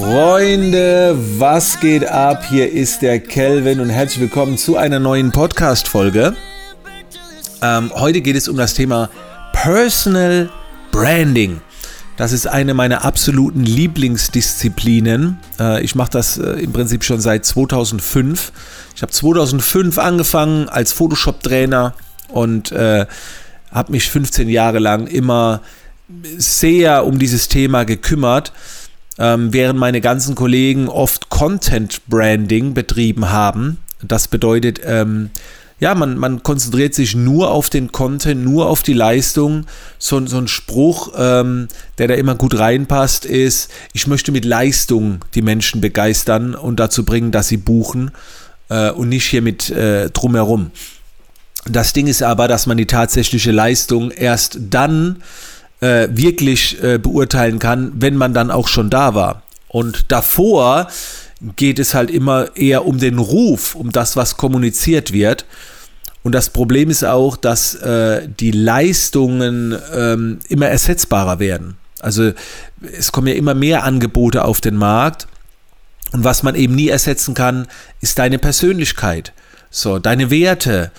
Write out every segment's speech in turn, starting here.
Freunde, was geht ab? Hier ist der Kelvin und herzlich willkommen zu einer neuen Podcast-Folge. Ähm, heute geht es um das Thema Personal Branding. Das ist eine meiner absoluten Lieblingsdisziplinen. Äh, ich mache das äh, im Prinzip schon seit 2005. Ich habe 2005 angefangen als Photoshop-Trainer und äh, habe mich 15 Jahre lang immer sehr um dieses Thema gekümmert ähm, während meine ganzen Kollegen oft Content Branding betrieben haben. Das bedeutet, ähm, ja, man, man konzentriert sich nur auf den Content, nur auf die Leistung. So, so ein Spruch, ähm, der da immer gut reinpasst, ist, ich möchte mit Leistung die Menschen begeistern und dazu bringen, dass sie buchen äh, und nicht hier mit äh, drumherum. Das Ding ist aber, dass man die tatsächliche Leistung erst dann äh, wirklich äh, beurteilen kann, wenn man dann auch schon da war. Und davor geht es halt immer eher um den Ruf, um das, was kommuniziert wird. Und das Problem ist auch, dass äh, die Leistungen ähm, immer ersetzbarer werden. Also es kommen ja immer mehr Angebote auf den Markt. Und was man eben nie ersetzen kann, ist deine Persönlichkeit, so deine Werte.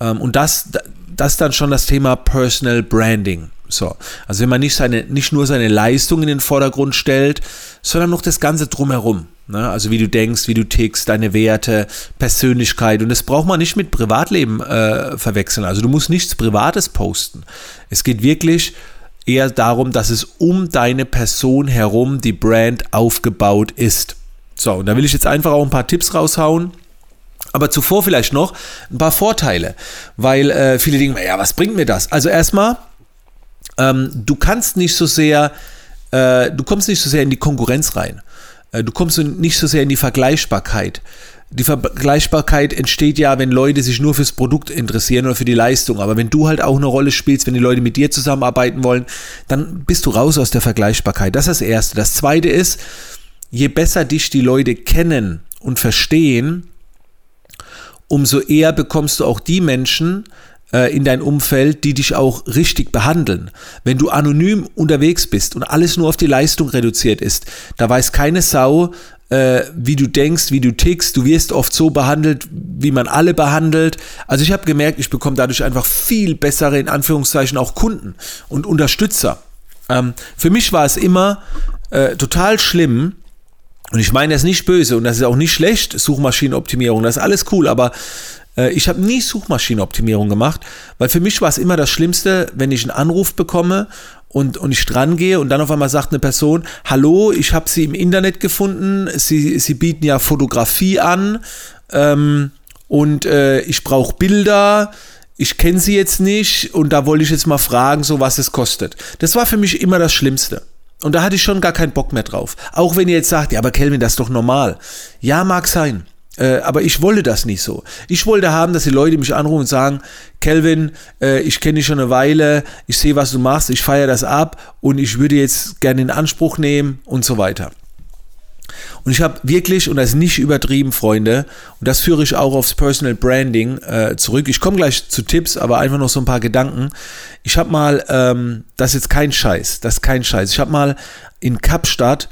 Ähm, und das, das dann schon das Thema Personal Branding. So, also wenn man nicht, seine, nicht nur seine Leistung in den Vordergrund stellt, sondern noch das Ganze drumherum. Ne? Also wie du denkst, wie du tickst, deine Werte, Persönlichkeit. Und das braucht man nicht mit Privatleben äh, verwechseln. Also du musst nichts Privates posten. Es geht wirklich eher darum, dass es um deine Person herum die Brand aufgebaut ist. So, und da will ich jetzt einfach auch ein paar Tipps raushauen. Aber zuvor vielleicht noch ein paar Vorteile, weil äh, viele denken, ja, was bringt mir das? Also erstmal, ähm, du kannst nicht so sehr, äh, du kommst nicht so sehr in die Konkurrenz rein. Äh, du kommst nicht so sehr in die Vergleichbarkeit. Die Vergleichbarkeit entsteht ja, wenn Leute sich nur fürs Produkt interessieren oder für die Leistung. Aber wenn du halt auch eine Rolle spielst, wenn die Leute mit dir zusammenarbeiten wollen, dann bist du raus aus der Vergleichbarkeit. Das ist das Erste. Das Zweite ist, je besser dich die Leute kennen und verstehen, umso eher bekommst du auch die Menschen, äh, in dein Umfeld, die dich auch richtig behandeln. Wenn du anonym unterwegs bist und alles nur auf die Leistung reduziert ist, da weiß keine Sau, äh, wie du denkst, wie du tickst. Du wirst oft so behandelt, wie man alle behandelt. Also ich habe gemerkt, ich bekomme dadurch einfach viel bessere, in Anführungszeichen, auch Kunden und Unterstützer. Ähm, für mich war es immer äh, total schlimm, und ich meine das nicht böse und das ist auch nicht schlecht, Suchmaschinenoptimierung, das ist alles cool, aber ich habe nie Suchmaschinenoptimierung gemacht, weil für mich war es immer das Schlimmste, wenn ich einen Anruf bekomme und, und ich dran gehe und dann auf einmal sagt eine Person, hallo, ich habe Sie im Internet gefunden, Sie, Sie bieten ja Fotografie an ähm, und äh, ich brauche Bilder, ich kenne Sie jetzt nicht und da wollte ich jetzt mal fragen, so was es kostet. Das war für mich immer das Schlimmste. Und da hatte ich schon gar keinen Bock mehr drauf. Auch wenn ihr jetzt sagt, ja, aber Kelvin, das ist doch normal. Ja, mag sein. Äh, aber ich wollte das nicht so. Ich wollte haben, dass die Leute mich anrufen und sagen, Kelvin, äh, ich kenne dich schon eine Weile, ich sehe, was du machst, ich feiere das ab und ich würde jetzt gerne in Anspruch nehmen und so weiter. Und ich habe wirklich, und das ist nicht übertrieben, Freunde, und das führe ich auch aufs Personal Branding äh, zurück. Ich komme gleich zu Tipps, aber einfach noch so ein paar Gedanken. Ich habe mal, ähm, das ist jetzt kein Scheiß, das ist kein Scheiß. Ich habe mal in Kapstadt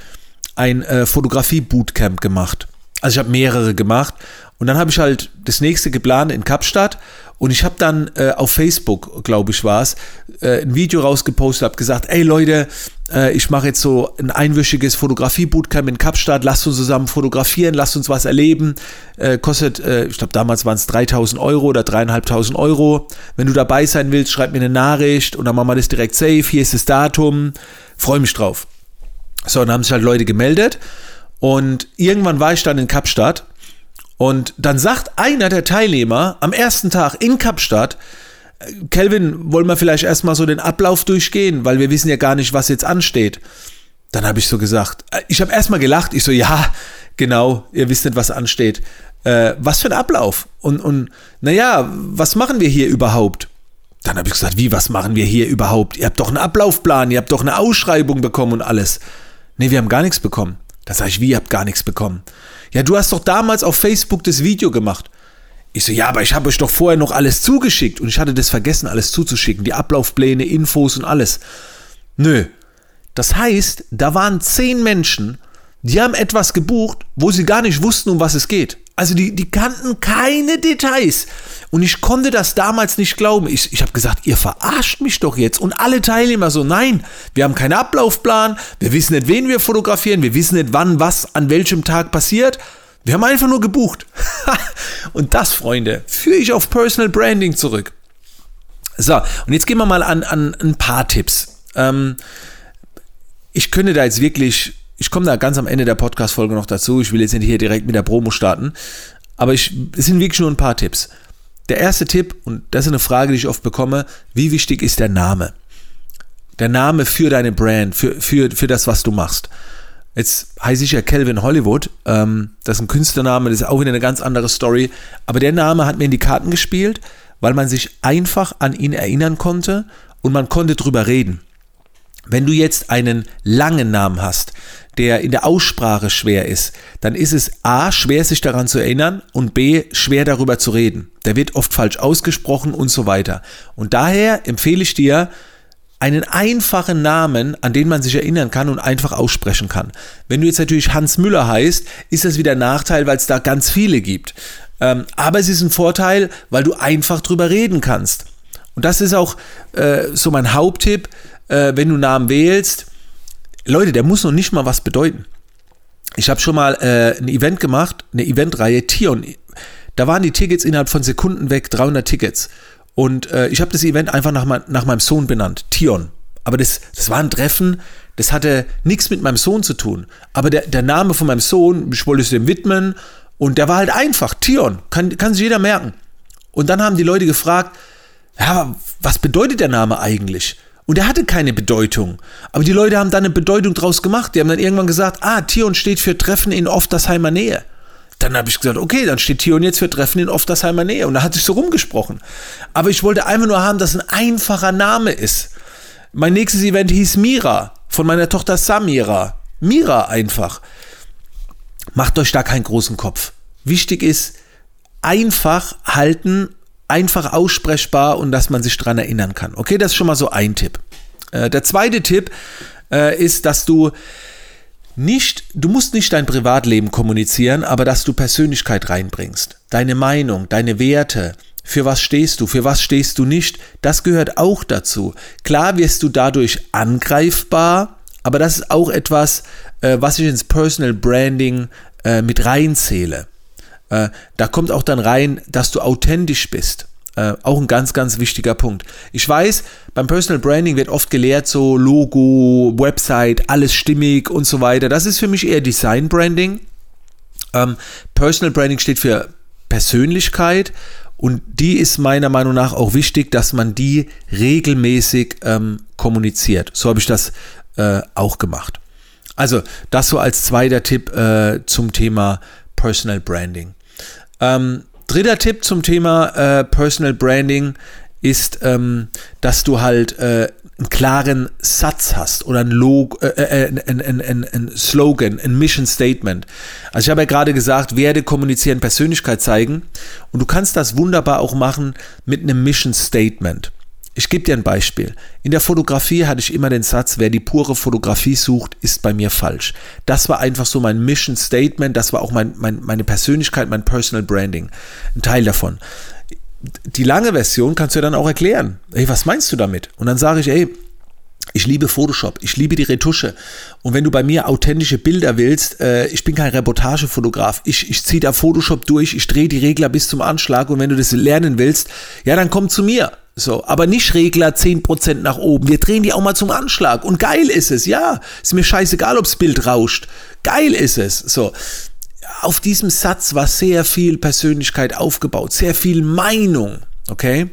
ein äh, Fotografie-Bootcamp gemacht. Also ich habe mehrere gemacht und dann habe ich halt das nächste geplant in Kapstadt und ich habe dann äh, auf Facebook, glaube ich, war es, äh, ein Video rausgepostet, habe gesagt, ey Leute, äh, ich mache jetzt so ein einwöchiges Fotografie-Bootcamp in Kapstadt, lasst uns zusammen fotografieren, lasst uns was erleben. Äh, kostet, äh, ich glaube damals waren es 3000 Euro oder 3500 Euro. Wenn du dabei sein willst, schreib mir eine Nachricht und dann machen wir das direkt safe, hier ist das Datum, freue mich drauf. So, dann haben sich halt Leute gemeldet und irgendwann war ich dann in Kapstadt und dann sagt einer der Teilnehmer am ersten Tag in Kapstadt, Kelvin, wollen wir vielleicht erstmal so den Ablauf durchgehen, weil wir wissen ja gar nicht, was jetzt ansteht. Dann habe ich so gesagt, äh, ich habe erstmal gelacht, ich so, ja, genau, ihr wisst nicht, was ansteht. Äh, was für ein Ablauf? Und, und naja, was machen wir hier überhaupt? Dann habe ich gesagt, wie, was machen wir hier überhaupt? Ihr habt doch einen Ablaufplan, ihr habt doch eine Ausschreibung bekommen und alles. Nee, wir haben gar nichts bekommen. Da sage ich, wie, ihr habt gar nichts bekommen. Ja, du hast doch damals auf Facebook das Video gemacht. Ich so, ja, aber ich habe euch doch vorher noch alles zugeschickt und ich hatte das vergessen, alles zuzuschicken, die Ablaufpläne, Infos und alles. Nö. Das heißt, da waren zehn Menschen, die haben etwas gebucht, wo sie gar nicht wussten, um was es geht. Also die, die kannten keine Details. Und ich konnte das damals nicht glauben. Ich, ich habe gesagt, ihr verarscht mich doch jetzt. Und alle Teilnehmer so, nein, wir haben keinen Ablaufplan, wir wissen nicht, wen wir fotografieren, wir wissen nicht, wann was an welchem Tag passiert. Wir haben einfach nur gebucht. und das, Freunde, führe ich auf Personal Branding zurück. So, und jetzt gehen wir mal an, an ein paar Tipps. Ähm, ich könnte da jetzt wirklich ich komme da ganz am Ende der Podcast-Folge noch dazu. Ich will jetzt nicht hier direkt mit der Promo starten. Aber ich, es sind wirklich nur ein paar Tipps. Der erste Tipp, und das ist eine Frage, die ich oft bekomme, wie wichtig ist der Name? Der Name für deine Brand, für, für, für das, was du machst. Jetzt heiße ich ja Calvin Hollywood. Ähm, das ist ein Künstlername, das ist auch wieder eine ganz andere Story. Aber der Name hat mir in die Karten gespielt, weil man sich einfach an ihn erinnern konnte und man konnte drüber reden. Wenn du jetzt einen langen Namen hast, der in der Aussprache schwer ist, dann ist es A, schwer sich daran zu erinnern und B, schwer darüber zu reden. Der wird oft falsch ausgesprochen und so weiter. Und daher empfehle ich dir, einen einfachen Namen, an den man sich erinnern kann und einfach aussprechen kann. Wenn du jetzt natürlich Hans Müller heißt, ist das wieder ein Nachteil, weil es da ganz viele gibt. Ähm, aber es ist ein Vorteil, weil du einfach drüber reden kannst. Und das ist auch äh, so mein Haupttipp, äh, wenn du Namen wählst Leute, der muss noch nicht mal was bedeuten. Ich habe schon mal äh, ein Event gemacht, eine Eventreihe Tion. Da waren die Tickets innerhalb von Sekunden weg, 300 Tickets. Und äh, ich habe das Event einfach nach, mein, nach meinem Sohn benannt, Tion. Aber das, das war ein Treffen, das hatte nichts mit meinem Sohn zu tun. Aber der, der Name von meinem Sohn, ich wollte es dem widmen und der war halt einfach, Tion, kann, kann sich jeder merken. Und dann haben die Leute gefragt, ja, was bedeutet der Name eigentlich? Und er hatte keine Bedeutung. Aber die Leute haben dann eine Bedeutung draus gemacht. Die haben dann irgendwann gesagt, ah, Tion steht für Treffen in Oftersheimer Nähe. Dann habe ich gesagt, okay, dann steht Tion jetzt für Treffen in Oftersheimer Nähe. Und da hat sich so rumgesprochen. Aber ich wollte einfach nur haben, dass ein einfacher Name ist. Mein nächstes Event hieß Mira, von meiner Tochter Samira. Mira einfach. Macht euch da keinen großen Kopf. Wichtig ist, einfach halten einfach aussprechbar und dass man sich daran erinnern kann. Okay, das ist schon mal so ein Tipp. Äh, der zweite Tipp äh, ist, dass du nicht, du musst nicht dein Privatleben kommunizieren, aber dass du Persönlichkeit reinbringst. Deine Meinung, deine Werte, für was stehst du, für was stehst du nicht, das gehört auch dazu. Klar wirst du dadurch angreifbar, aber das ist auch etwas, äh, was ich ins Personal Branding äh, mit reinzähle. Äh, da kommt auch dann rein, dass du authentisch bist. Äh, auch ein ganz, ganz wichtiger Punkt. Ich weiß, beim Personal Branding wird oft gelehrt, so Logo, Website, alles stimmig und so weiter. Das ist für mich eher Design Branding. Ähm, Personal Branding steht für Persönlichkeit und die ist meiner Meinung nach auch wichtig, dass man die regelmäßig ähm, kommuniziert. So habe ich das äh, auch gemacht. Also das so als zweiter Tipp äh, zum Thema Personal Branding. Ähm, dritter Tipp zum Thema äh, Personal Branding ist, ähm, dass du halt äh, einen klaren Satz hast oder ein, Log äh, äh, ein, ein, ein, Slogan, ein Mission Statement. Also ich habe ja gerade gesagt, werde kommunizieren, Persönlichkeit zeigen und du kannst das wunderbar auch machen mit einem Mission Statement. Ich gebe dir ein Beispiel. In der Fotografie hatte ich immer den Satz, wer die pure Fotografie sucht, ist bei mir falsch. Das war einfach so mein Mission Statement, das war auch mein, mein, meine Persönlichkeit, mein Personal Branding. Ein Teil davon. Die lange Version kannst du ja dann auch erklären. Hey, was meinst du damit? Und dann sage ich, ey, ich liebe Photoshop, ich liebe die Retusche. Und wenn du bei mir authentische Bilder willst, äh, ich bin kein Reportagefotograf. Ich, ich ziehe da Photoshop durch, ich drehe die Regler bis zum Anschlag und wenn du das lernen willst, ja, dann komm zu mir. So, aber nicht Regler 10% nach oben. Wir drehen die auch mal zum Anschlag. Und geil ist es, ja. Ist mir scheißegal, ob's Bild rauscht. Geil ist es. So. Auf diesem Satz war sehr viel Persönlichkeit aufgebaut, sehr viel Meinung. Okay?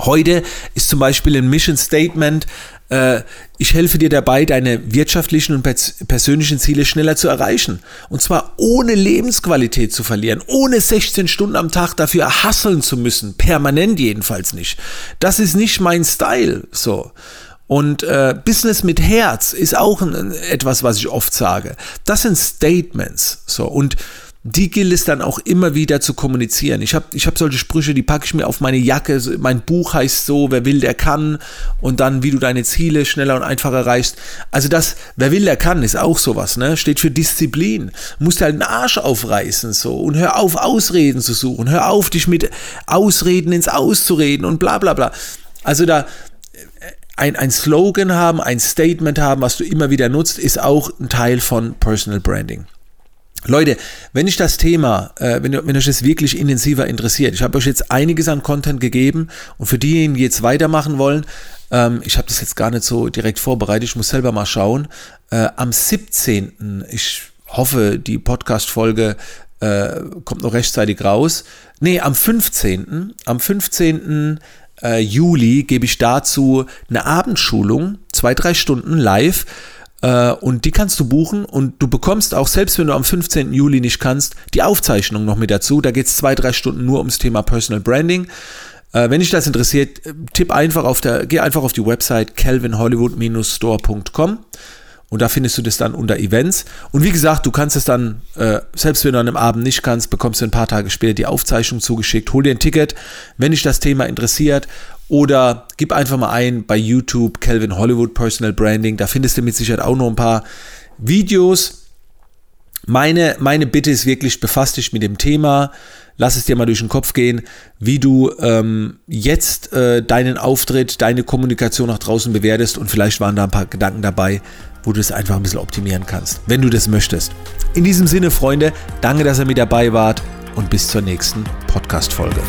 Heute ist zum Beispiel ein Mission Statement, ich helfe dir dabei, deine wirtschaftlichen und persönlichen Ziele schneller zu erreichen. Und zwar ohne Lebensqualität zu verlieren, ohne 16 Stunden am Tag dafür hasseln zu müssen, permanent jedenfalls nicht. Das ist nicht mein Style, so. Und äh, Business mit Herz ist auch ein, etwas, was ich oft sage. Das sind Statements, so. Und die gilt es dann auch immer wieder zu kommunizieren. Ich habe ich hab solche Sprüche, die packe ich mir auf meine Jacke. Mein Buch heißt so, wer will, der kann. Und dann, wie du deine Ziele schneller und einfacher erreichst. Also das, wer will, der kann, ist auch sowas, ne? Steht für Disziplin. Musst halt den Arsch aufreißen, so. Und hör auf, Ausreden zu suchen. Hör auf, dich mit Ausreden ins Auszureden und bla, bla, bla. Also da, ein, ein Slogan haben, ein Statement haben, was du immer wieder nutzt, ist auch ein Teil von Personal Branding. Leute, wenn ich das Thema, äh, wenn, wenn euch das wirklich intensiver interessiert, ich habe euch jetzt einiges an Content gegeben und für diejenigen, die jetzt weitermachen wollen, ähm, ich habe das jetzt gar nicht so direkt vorbereitet, ich muss selber mal schauen. Äh, am 17. ich hoffe, die Podcast-Folge äh, kommt noch rechtzeitig raus. Nee, am 15. Am 15. Äh, Juli gebe ich dazu eine Abendschulung, zwei, drei Stunden live und die kannst du buchen und du bekommst auch, selbst wenn du am 15. Juli nicht kannst, die Aufzeichnung noch mit dazu. Da geht es zwei, drei Stunden nur ums Thema Personal Branding. Äh, wenn dich das interessiert, tipp einfach auf der, geh einfach auf die Website calvinhollywood-store.com und da findest du das dann unter Events. Und wie gesagt, du kannst es dann, äh, selbst wenn du an einem Abend nicht kannst, bekommst du ein paar Tage später die Aufzeichnung zugeschickt. Hol dir ein Ticket, wenn dich das Thema interessiert. Oder gib einfach mal ein bei YouTube Calvin Hollywood Personal Branding. Da findest du mit Sicherheit auch noch ein paar Videos. Meine, meine Bitte ist wirklich, befass dich mit dem Thema. Lass es dir mal durch den Kopf gehen, wie du ähm, jetzt äh, deinen Auftritt, deine Kommunikation nach draußen bewertest. Und vielleicht waren da ein paar Gedanken dabei, wo du es einfach ein bisschen optimieren kannst, wenn du das möchtest. In diesem Sinne, Freunde, danke, dass ihr mit dabei wart und bis zur nächsten Podcast-Folge.